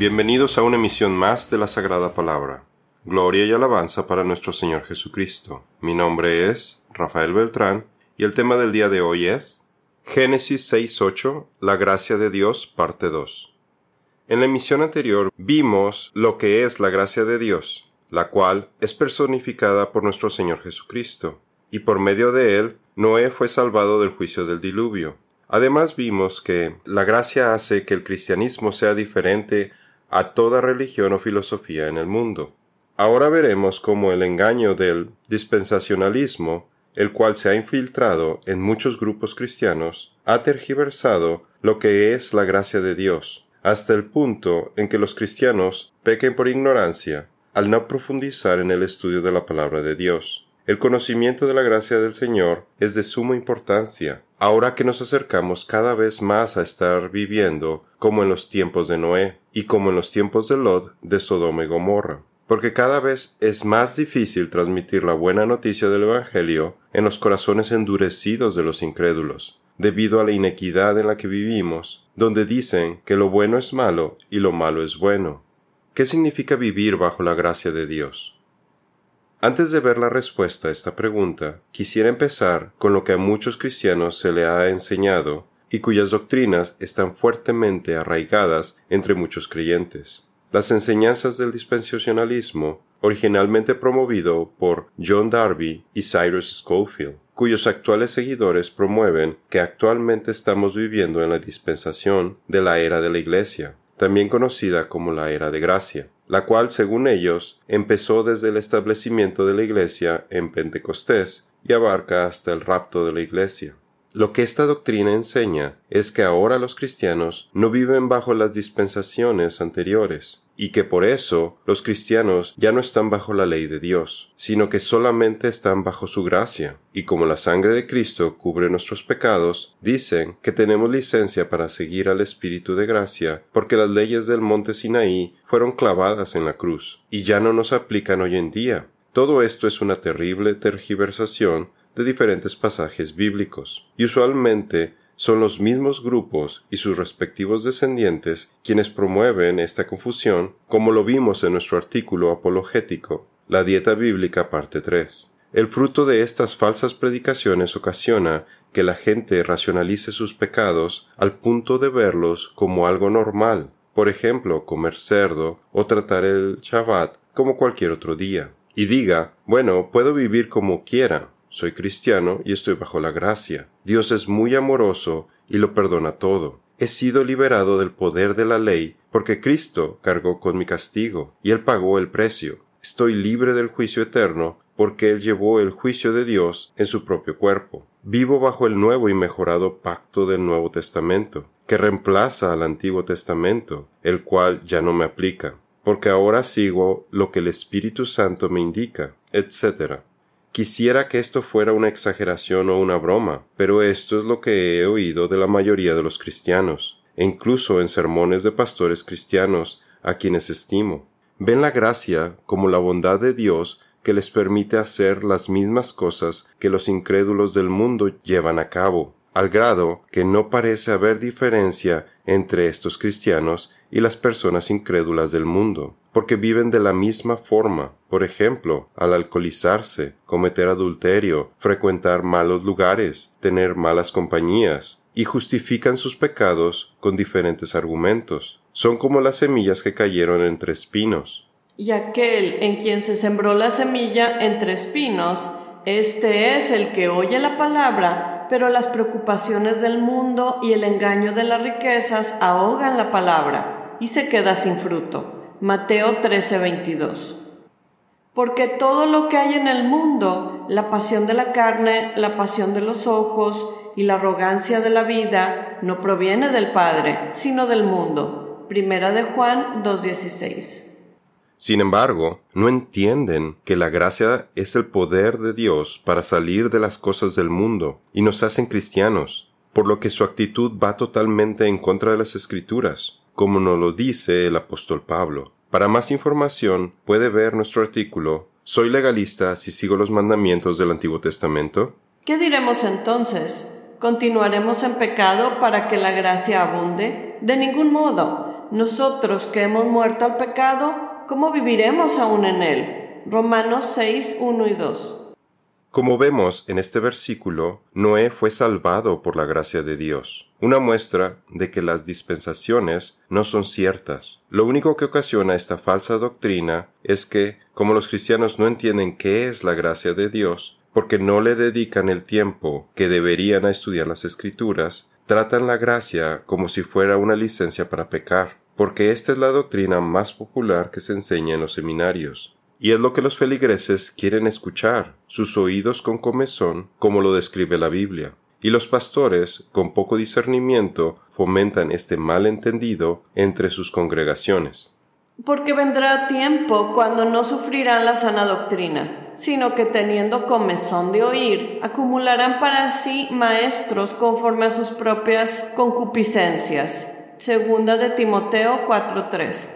Bienvenidos a una emisión más de la Sagrada Palabra. Gloria y alabanza para nuestro Señor Jesucristo. Mi nombre es Rafael Beltrán y el tema del día de hoy es Génesis 6.8, la gracia de Dios, parte 2. En la emisión anterior vimos lo que es la gracia de Dios, la cual es personificada por nuestro Señor Jesucristo, y por medio de él Noé fue salvado del juicio del diluvio. Además vimos que la gracia hace que el cristianismo sea diferente a toda religión o filosofía en el mundo. Ahora veremos cómo el engaño del dispensacionalismo, el cual se ha infiltrado en muchos grupos cristianos, ha tergiversado lo que es la gracia de Dios, hasta el punto en que los cristianos pequen por ignorancia al no profundizar en el estudio de la palabra de Dios. El conocimiento de la gracia del Señor es de suma importancia, ahora que nos acercamos cada vez más a estar viviendo como en los tiempos de Noé y como en los tiempos de Lot de Sodoma y Gomorra, porque cada vez es más difícil transmitir la buena noticia del Evangelio en los corazones endurecidos de los incrédulos, debido a la inequidad en la que vivimos, donde dicen que lo bueno es malo y lo malo es bueno. ¿Qué significa vivir bajo la gracia de Dios? Antes de ver la respuesta a esta pregunta, quisiera empezar con lo que a muchos cristianos se le ha enseñado y cuyas doctrinas están fuertemente arraigadas entre muchos creyentes. Las enseñanzas del dispensacionalismo, originalmente promovido por John Darby y Cyrus Schofield, cuyos actuales seguidores promueven que actualmente estamos viviendo en la dispensación de la era de la Iglesia, también conocida como la era de gracia la cual, según ellos, empezó desde el establecimiento de la Iglesia en Pentecostés y abarca hasta el rapto de la Iglesia. Lo que esta doctrina enseña es que ahora los cristianos no viven bajo las dispensaciones anteriores, y que por eso los cristianos ya no están bajo la ley de Dios, sino que solamente están bajo su gracia, y como la sangre de Cristo cubre nuestros pecados, dicen que tenemos licencia para seguir al Espíritu de gracia, porque las leyes del monte Sinaí fueron clavadas en la cruz, y ya no nos aplican hoy en día. Todo esto es una terrible tergiversación de diferentes pasajes bíblicos, y usualmente son los mismos grupos y sus respectivos descendientes quienes promueven esta confusión, como lo vimos en nuestro artículo apologético, La Dieta Bíblica parte 3. El fruto de estas falsas predicaciones ocasiona que la gente racionalice sus pecados al punto de verlos como algo normal, por ejemplo, comer cerdo o tratar el Shabbat como cualquier otro día, y diga, bueno, puedo vivir como quiera, soy cristiano y estoy bajo la gracia. Dios es muy amoroso y lo perdona todo. He sido liberado del poder de la ley porque Cristo cargó con mi castigo y Él pagó el precio. Estoy libre del juicio eterno porque Él llevó el juicio de Dios en su propio cuerpo. Vivo bajo el nuevo y mejorado pacto del Nuevo Testamento, que reemplaza al Antiguo Testamento, el cual ya no me aplica, porque ahora sigo lo que el Espíritu Santo me indica, etc. Quisiera que esto fuera una exageración o una broma, pero esto es lo que he oído de la mayoría de los cristianos, e incluso en sermones de pastores cristianos, a quienes estimo. Ven la gracia como la bondad de Dios que les permite hacer las mismas cosas que los incrédulos del mundo llevan a cabo, al grado que no parece haber diferencia entre estos cristianos y las personas incrédulas del mundo, porque viven de la misma forma, por ejemplo, al alcoholizarse, cometer adulterio, frecuentar malos lugares, tener malas compañías, y justifican sus pecados con diferentes argumentos. Son como las semillas que cayeron entre espinos. Y aquel en quien se sembró la semilla entre espinos, este es el que oye la palabra, pero las preocupaciones del mundo y el engaño de las riquezas ahogan la palabra y se queda sin fruto. Mateo 13:22. Porque todo lo que hay en el mundo, la pasión de la carne, la pasión de los ojos y la arrogancia de la vida, no proviene del Padre, sino del mundo. Primera de Juan 2:16. Sin embargo, no entienden que la gracia es el poder de Dios para salir de las cosas del mundo y nos hacen cristianos, por lo que su actitud va totalmente en contra de las escrituras como nos lo dice el apóstol Pablo. Para más información puede ver nuestro artículo ¿Soy legalista si sigo los mandamientos del Antiguo Testamento? ¿Qué diremos entonces? ¿Continuaremos en pecado para que la gracia abunde? De ningún modo. Nosotros que hemos muerto al pecado, ¿cómo viviremos aún en él? Romanos 6, 1 y 2. Como vemos en este versículo, Noé fue salvado por la gracia de Dios, una muestra de que las dispensaciones no son ciertas. Lo único que ocasiona esta falsa doctrina es que, como los cristianos no entienden qué es la gracia de Dios, porque no le dedican el tiempo que deberían a estudiar las escrituras, tratan la gracia como si fuera una licencia para pecar, porque esta es la doctrina más popular que se enseña en los seminarios. Y es lo que los feligreses quieren escuchar, sus oídos con comezón, como lo describe la Biblia. Y los pastores, con poco discernimiento, fomentan este malentendido entre sus congregaciones. Porque vendrá tiempo cuando no sufrirán la sana doctrina, sino que teniendo comezón de oír, acumularán para sí maestros conforme a sus propias concupiscencias. Segunda de Timoteo 4:3.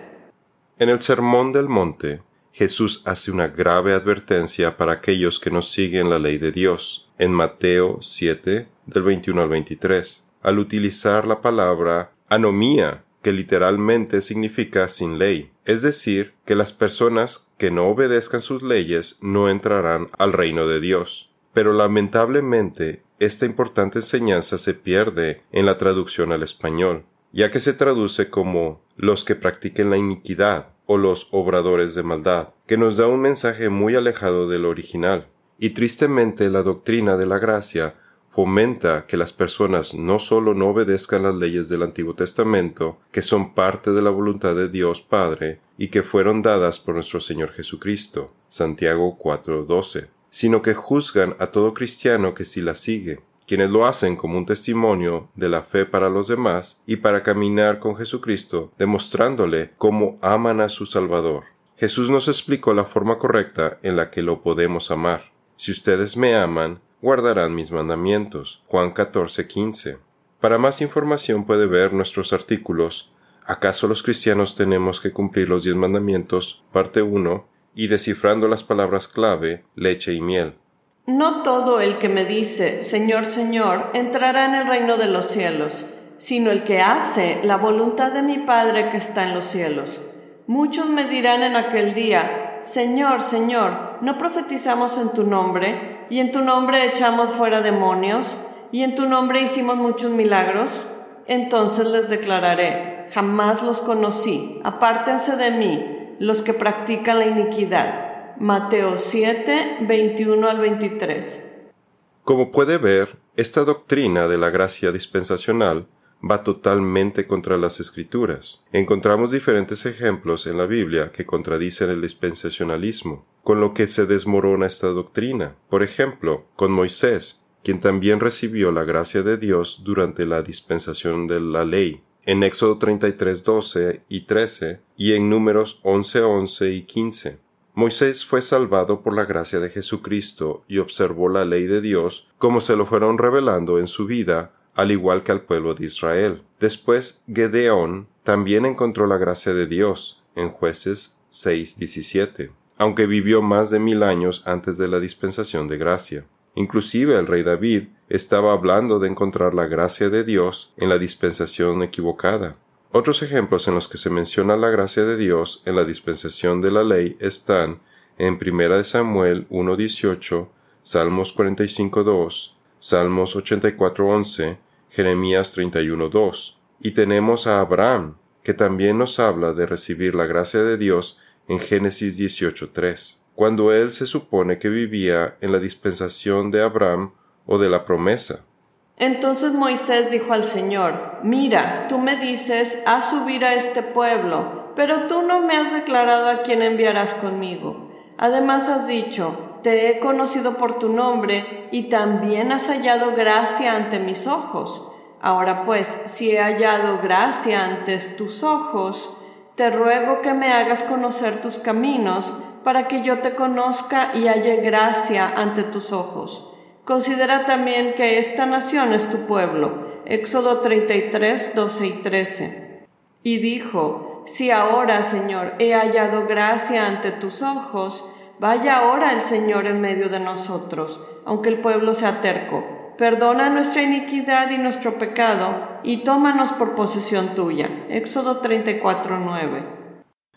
En el Sermón del Monte, Jesús hace una grave advertencia para aquellos que no siguen la ley de Dios, en Mateo 7, del 21 al 23, al utilizar la palabra anomía, que literalmente significa sin ley, es decir, que las personas que no obedezcan sus leyes no entrarán al reino de Dios. Pero lamentablemente, esta importante enseñanza se pierde en la traducción al español, ya que se traduce como los que practiquen la iniquidad, o los obradores de maldad, que nos da un mensaje muy alejado del original. Y tristemente la doctrina de la gracia fomenta que las personas no solo no obedezcan las leyes del Antiguo Testamento, que son parte de la voluntad de Dios Padre y que fueron dadas por nuestro Señor Jesucristo, Santiago 4:12, sino que juzgan a todo cristiano que si la sigue, quienes lo hacen como un testimonio de la fe para los demás y para caminar con Jesucristo, demostrándole cómo aman a su Salvador. Jesús nos explicó la forma correcta en la que lo podemos amar. Si ustedes me aman, guardarán mis mandamientos. Juan 14, 15. Para más información puede ver nuestros artículos ¿Acaso los cristianos tenemos que cumplir los diez mandamientos? parte 1 y descifrando las palabras clave, leche y miel. No todo el que me dice, Señor, Señor, entrará en el reino de los cielos, sino el que hace la voluntad de mi Padre que está en los cielos. Muchos me dirán en aquel día, Señor, Señor, ¿no profetizamos en tu nombre? ¿Y en tu nombre echamos fuera demonios? ¿Y en tu nombre hicimos muchos milagros? Entonces les declararé, jamás los conocí, apártense de mí, los que practican la iniquidad. Mateo 7, 21 al 23. Como puede ver, esta doctrina de la gracia dispensacional va totalmente contra las escrituras. Encontramos diferentes ejemplos en la Biblia que contradicen el dispensacionalismo, con lo que se desmorona esta doctrina. Por ejemplo, con Moisés, quien también recibió la gracia de Dios durante la dispensación de la ley, en Éxodo 33, 12 y 13, y en Números 11, 11 y 15. Moisés fue salvado por la gracia de Jesucristo y observó la ley de Dios como se lo fueron revelando en su vida, al igual que al pueblo de Israel. Después, Gedeón también encontró la gracia de Dios en jueces 6.17, aunque vivió más de mil años antes de la dispensación de gracia. Inclusive el rey David estaba hablando de encontrar la gracia de Dios en la dispensación equivocada. Otros ejemplos en los que se menciona la gracia de Dios en la dispensación de la ley están en 1 Samuel 1.18, Salmos 45.2, Salmos 84.11, Jeremías 31.2. Y tenemos a Abraham, que también nos habla de recibir la gracia de Dios en Génesis 18.3, cuando él se supone que vivía en la dispensación de Abraham o de la promesa. Entonces Moisés dijo al Señor, Mira, tú me dices, haz subir a este pueblo, pero tú no me has declarado a quién enviarás conmigo. Además has dicho, te he conocido por tu nombre, y también has hallado gracia ante mis ojos. Ahora pues, si he hallado gracia ante tus ojos, te ruego que me hagas conocer tus caminos, para que yo te conozca y halle gracia ante tus ojos. Considera también que esta nación es tu pueblo. Éxodo 33, 12 y 13. Y dijo, si ahora, Señor, he hallado gracia ante tus ojos, vaya ahora el Señor en medio de nosotros, aunque el pueblo sea terco. Perdona nuestra iniquidad y nuestro pecado, y tómanos por posesión tuya. Éxodo 34:9.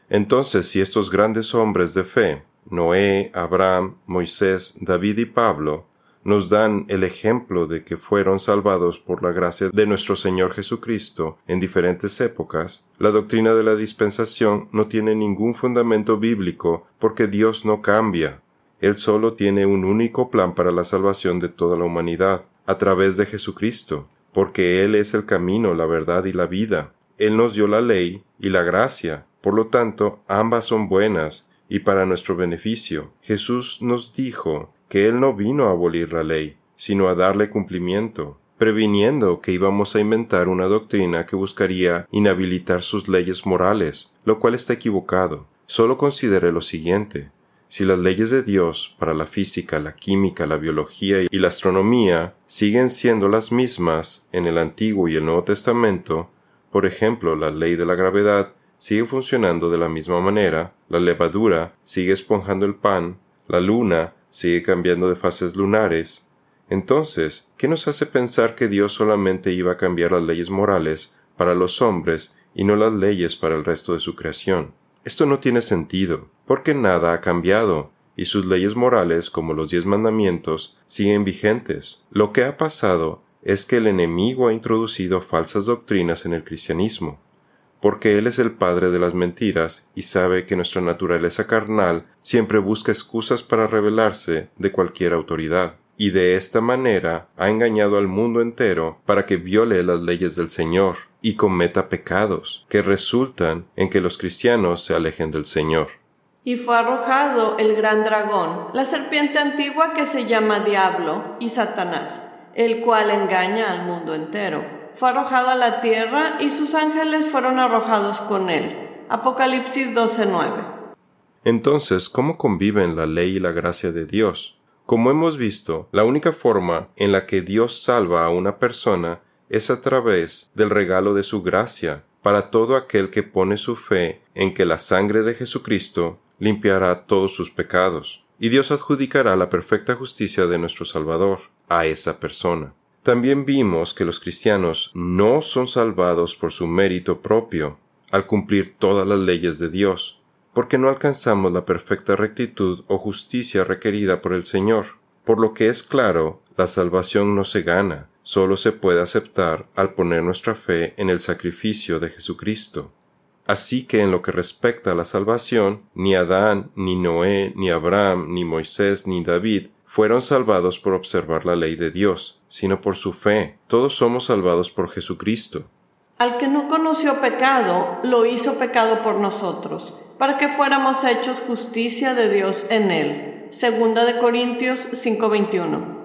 Entonces, si estos grandes hombres de fe, Noé, Abraham, Moisés, David y Pablo, nos dan el ejemplo de que fueron salvados por la gracia de nuestro Señor Jesucristo en diferentes épocas, la doctrina de la dispensación no tiene ningún fundamento bíblico porque Dios no cambia, él solo tiene un único plan para la salvación de toda la humanidad, a través de Jesucristo, porque Él es el camino, la verdad y la vida. Él nos dio la ley y la gracia, por lo tanto, ambas son buenas y para nuestro beneficio. Jesús nos dijo que Él no vino a abolir la ley, sino a darle cumplimiento, previniendo que íbamos a inventar una doctrina que buscaría inhabilitar sus leyes morales, lo cual está equivocado. Solo considere lo siguiente. Si las leyes de Dios para la física, la química, la biología y la astronomía siguen siendo las mismas en el Antiguo y el Nuevo Testamento, por ejemplo, la ley de la gravedad sigue funcionando de la misma manera, la levadura sigue esponjando el pan, la luna sigue cambiando de fases lunares, entonces, ¿qué nos hace pensar que Dios solamente iba a cambiar las leyes morales para los hombres y no las leyes para el resto de su creación? Esto no tiene sentido, porque nada ha cambiado, y sus leyes morales, como los diez mandamientos, siguen vigentes. Lo que ha pasado es que el enemigo ha introducido falsas doctrinas en el cristianismo, porque Él es el padre de las mentiras y sabe que nuestra naturaleza carnal siempre busca excusas para rebelarse de cualquier autoridad, y de esta manera ha engañado al mundo entero para que viole las leyes del Señor y cometa pecados que resultan en que los cristianos se alejen del Señor. Y fue arrojado el gran dragón, la serpiente antigua que se llama Diablo y Satanás, el cual engaña al mundo entero. Fue arrojado a la tierra y sus ángeles fueron arrojados con él. Apocalipsis 12:9. Entonces, ¿cómo conviven la ley y la gracia de Dios? Como hemos visto, la única forma en la que Dios salva a una persona es a través del regalo de su gracia para todo aquel que pone su fe en que la sangre de Jesucristo limpiará todos sus pecados, y Dios adjudicará la perfecta justicia de nuestro Salvador a esa persona. También vimos que los cristianos no son salvados por su mérito propio, al cumplir todas las leyes de Dios, porque no alcanzamos la perfecta rectitud o justicia requerida por el Señor. Por lo que es claro, la salvación no se gana, solo se puede aceptar al poner nuestra fe en el sacrificio de Jesucristo. Así que en lo que respecta a la salvación, ni Adán, ni Noé, ni Abraham, ni Moisés, ni David fueron salvados por observar la ley de Dios, sino por su fe. Todos somos salvados por Jesucristo. Al que no conoció pecado, lo hizo pecado por nosotros, para que fuéramos hechos justicia de Dios en él. Segunda de Corintios 5:21.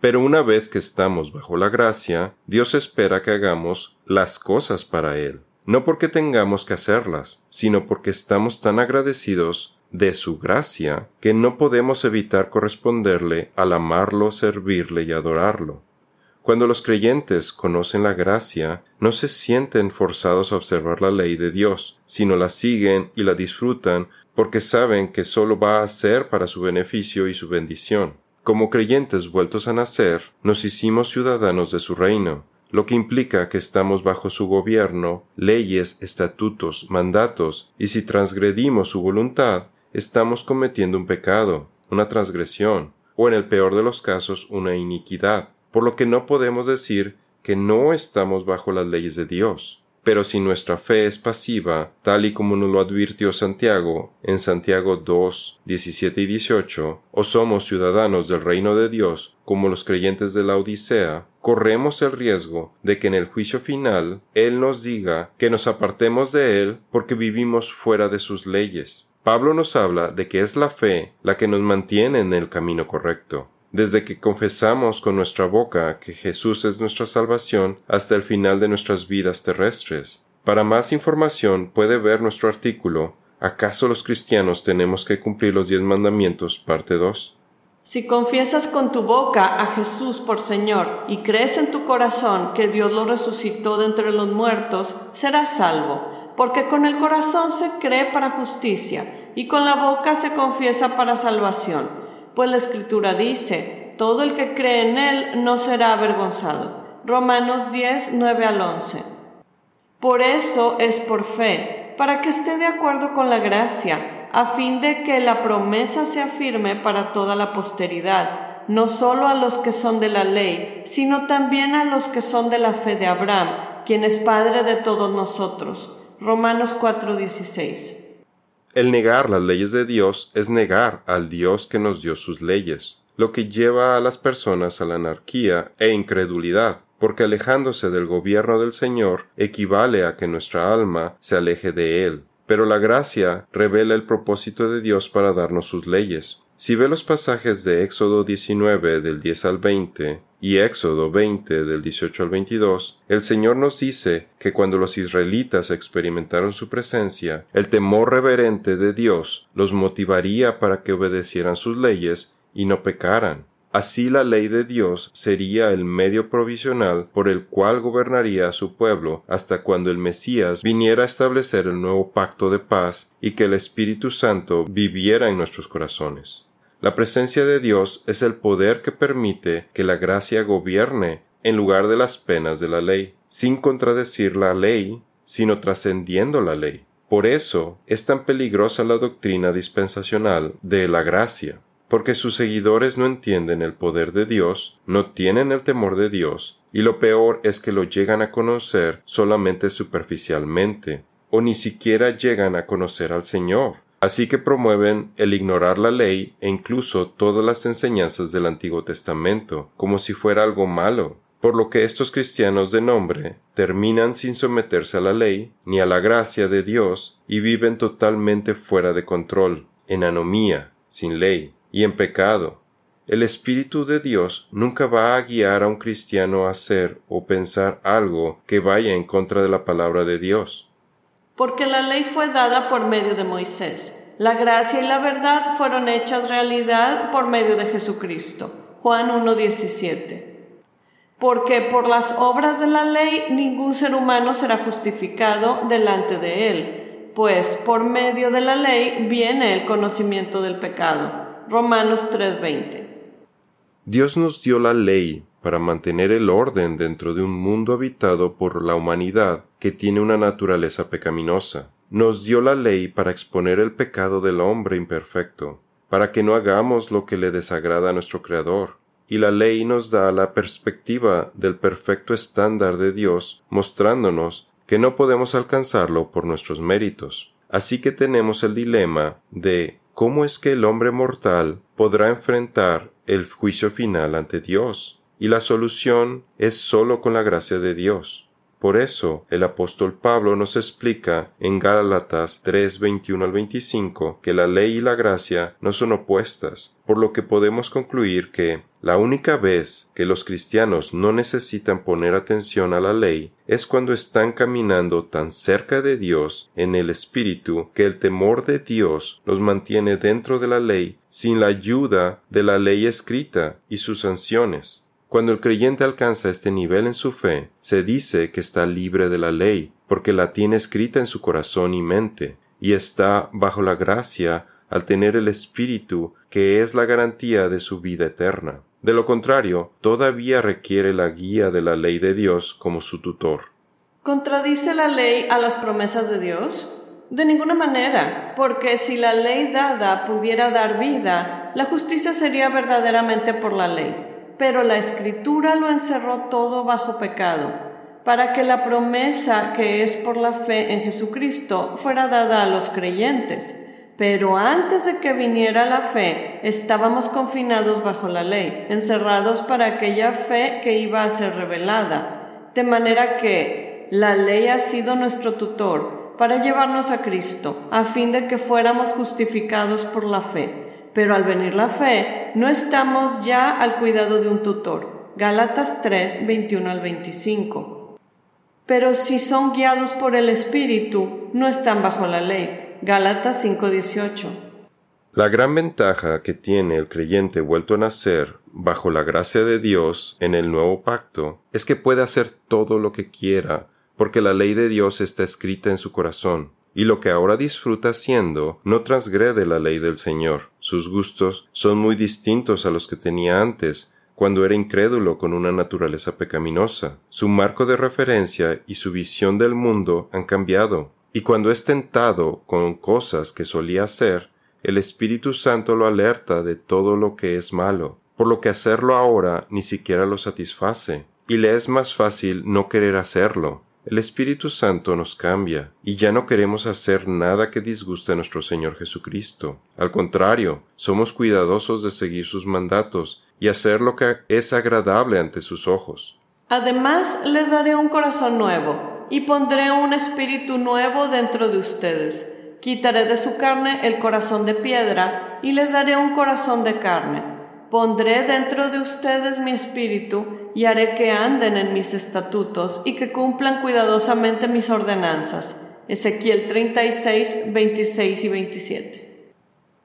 Pero una vez que estamos bajo la gracia, Dios espera que hagamos las cosas para Él, no porque tengamos que hacerlas, sino porque estamos tan agradecidos de su gracia que no podemos evitar corresponderle al amarlo, servirle y adorarlo. Cuando los creyentes conocen la gracia, no se sienten forzados a observar la ley de Dios, sino la siguen y la disfrutan porque saben que solo va a ser para su beneficio y su bendición. Como creyentes vueltos a nacer, nos hicimos ciudadanos de su reino, lo que implica que estamos bajo su gobierno, leyes, estatutos, mandatos, y si transgredimos su voluntad, estamos cometiendo un pecado, una transgresión, o en el peor de los casos una iniquidad, por lo que no podemos decir que no estamos bajo las leyes de Dios. Pero si nuestra fe es pasiva, tal y como nos lo advirtió Santiago en Santiago 2, 17 y 18, o somos ciudadanos del reino de Dios, como los creyentes de la Odisea, corremos el riesgo de que en el juicio final Él nos diga que nos apartemos de Él porque vivimos fuera de sus leyes. Pablo nos habla de que es la fe la que nos mantiene en el camino correcto desde que confesamos con nuestra boca que Jesús es nuestra salvación hasta el final de nuestras vidas terrestres. Para más información puede ver nuestro artículo ¿Acaso los cristianos tenemos que cumplir los diez mandamientos? parte 2. Si confiesas con tu boca a Jesús por Señor y crees en tu corazón que Dios lo resucitó de entre los muertos, serás salvo, porque con el corazón se cree para justicia y con la boca se confiesa para salvación. Pues la escritura dice. Todo el que cree en Él no será avergonzado. Romanos 10, 9 al 11. Por eso es por fe, para que esté de acuerdo con la gracia, a fin de que la promesa sea firme para toda la posteridad, no solo a los que son de la ley, sino también a los que son de la fe de Abraham, quien es Padre de todos nosotros. Romanos 4:16. El negar las leyes de Dios es negar al Dios que nos dio sus leyes, lo que lleva a las personas a la anarquía e incredulidad, porque alejándose del gobierno del Señor equivale a que nuestra alma se aleje de Él. Pero la gracia revela el propósito de Dios para darnos sus leyes. Si ve los pasajes de Éxodo 19 del 10 al 20, y Éxodo 20 del 18 al 22, el Señor nos dice que cuando los israelitas experimentaron su presencia, el temor reverente de Dios los motivaría para que obedecieran sus leyes y no pecaran. Así la ley de Dios sería el medio provisional por el cual gobernaría a su pueblo hasta cuando el Mesías viniera a establecer el nuevo pacto de paz y que el Espíritu Santo viviera en nuestros corazones. La presencia de Dios es el poder que permite que la gracia gobierne en lugar de las penas de la ley, sin contradecir la ley, sino trascendiendo la ley. Por eso es tan peligrosa la doctrina dispensacional de la gracia, porque sus seguidores no entienden el poder de Dios, no tienen el temor de Dios, y lo peor es que lo llegan a conocer solamente superficialmente, o ni siquiera llegan a conocer al Señor, Así que promueven el ignorar la ley e incluso todas las enseñanzas del Antiguo Testamento, como si fuera algo malo, por lo que estos cristianos de nombre terminan sin someterse a la ley ni a la gracia de Dios y viven totalmente fuera de control, en anomía, sin ley y en pecado. El Espíritu de Dios nunca va a guiar a un cristiano a hacer o pensar algo que vaya en contra de la palabra de Dios porque la ley fue dada por medio de Moisés. La gracia y la verdad fueron hechas realidad por medio de Jesucristo. Juan 1.17. Porque por las obras de la ley ningún ser humano será justificado delante de él, pues por medio de la ley viene el conocimiento del pecado. Romanos 3:20. Dios nos dio la ley para mantener el orden dentro de un mundo habitado por la humanidad que tiene una naturaleza pecaminosa. Nos dio la ley para exponer el pecado del hombre imperfecto, para que no hagamos lo que le desagrada a nuestro Creador. Y la ley nos da la perspectiva del perfecto estándar de Dios, mostrándonos que no podemos alcanzarlo por nuestros méritos. Así que tenemos el dilema de cómo es que el hombre mortal podrá enfrentar el juicio final ante Dios y la solución es sólo con la gracia de Dios. Por eso el apóstol Pablo nos explica en Gálatas 3, 21 al 25 que la ley y la gracia no son opuestas, por lo que podemos concluir que la única vez que los cristianos no necesitan poner atención a la ley es cuando están caminando tan cerca de Dios en el Espíritu que el temor de Dios los mantiene dentro de la ley sin la ayuda de la ley escrita y sus sanciones. Cuando el creyente alcanza este nivel en su fe, se dice que está libre de la ley, porque la tiene escrita en su corazón y mente, y está bajo la gracia al tener el Espíritu, que es la garantía de su vida eterna. De lo contrario, todavía requiere la guía de la ley de Dios como su tutor. ¿Contradice la ley a las promesas de Dios? De ninguna manera, porque si la ley dada pudiera dar vida, la justicia sería verdaderamente por la ley pero la escritura lo encerró todo bajo pecado, para que la promesa que es por la fe en Jesucristo fuera dada a los creyentes. Pero antes de que viniera la fe, estábamos confinados bajo la ley, encerrados para aquella fe que iba a ser revelada. De manera que la ley ha sido nuestro tutor para llevarnos a Cristo, a fin de que fuéramos justificados por la fe pero al venir la fe, no estamos ya al cuidado de un tutor. Gálatas 3, 21 al 25. Pero si son guiados por el Espíritu, no están bajo la ley. Gálatas 5, 18. La gran ventaja que tiene el creyente vuelto a nacer bajo la gracia de Dios en el nuevo pacto es que puede hacer todo lo que quiera, porque la ley de Dios está escrita en su corazón y lo que ahora disfruta haciendo no transgrede la ley del Señor. Sus gustos son muy distintos a los que tenía antes, cuando era incrédulo con una naturaleza pecaminosa. Su marco de referencia y su visión del mundo han cambiado, y cuando es tentado con cosas que solía hacer, el Espíritu Santo lo alerta de todo lo que es malo, por lo que hacerlo ahora ni siquiera lo satisface, y le es más fácil no querer hacerlo. El Espíritu Santo nos cambia, y ya no queremos hacer nada que disguste a nuestro Señor Jesucristo. Al contrario, somos cuidadosos de seguir sus mandatos y hacer lo que es agradable ante sus ojos. Además, les daré un corazón nuevo, y pondré un espíritu nuevo dentro de ustedes Quitaré de su carne el corazón de piedra y les daré un corazón de carne. Pondré dentro de ustedes mi espíritu y haré que anden en mis estatutos y que cumplan cuidadosamente mis ordenanzas. Ezequiel 36, 26 y 27.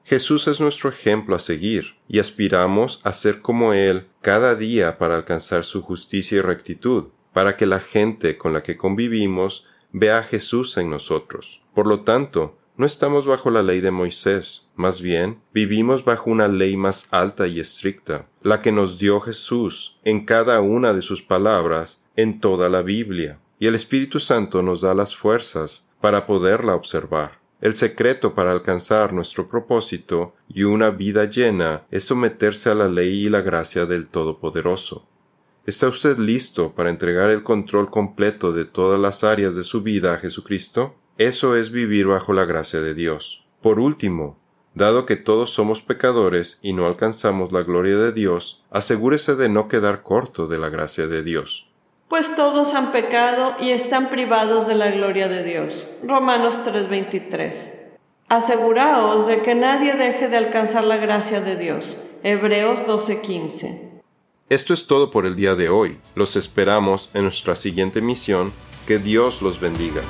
Jesús es nuestro ejemplo a seguir y aspiramos a ser como Él cada día para alcanzar su justicia y rectitud, para que la gente con la que convivimos vea a Jesús en nosotros. Por lo tanto, no estamos bajo la ley de Moisés, más bien vivimos bajo una ley más alta y estricta, la que nos dio Jesús en cada una de sus palabras en toda la Biblia, y el Espíritu Santo nos da las fuerzas para poderla observar. El secreto para alcanzar nuestro propósito y una vida llena es someterse a la ley y la gracia del Todopoderoso. ¿Está usted listo para entregar el control completo de todas las áreas de su vida a Jesucristo? Eso es vivir bajo la gracia de Dios. Por último, dado que todos somos pecadores y no alcanzamos la gloria de Dios, asegúrese de no quedar corto de la gracia de Dios. Pues todos han pecado y están privados de la gloria de Dios. Romanos 3:23. Aseguraos de que nadie deje de alcanzar la gracia de Dios. Hebreos 12:15. Esto es todo por el día de hoy. Los esperamos en nuestra siguiente misión. Que Dios los bendiga.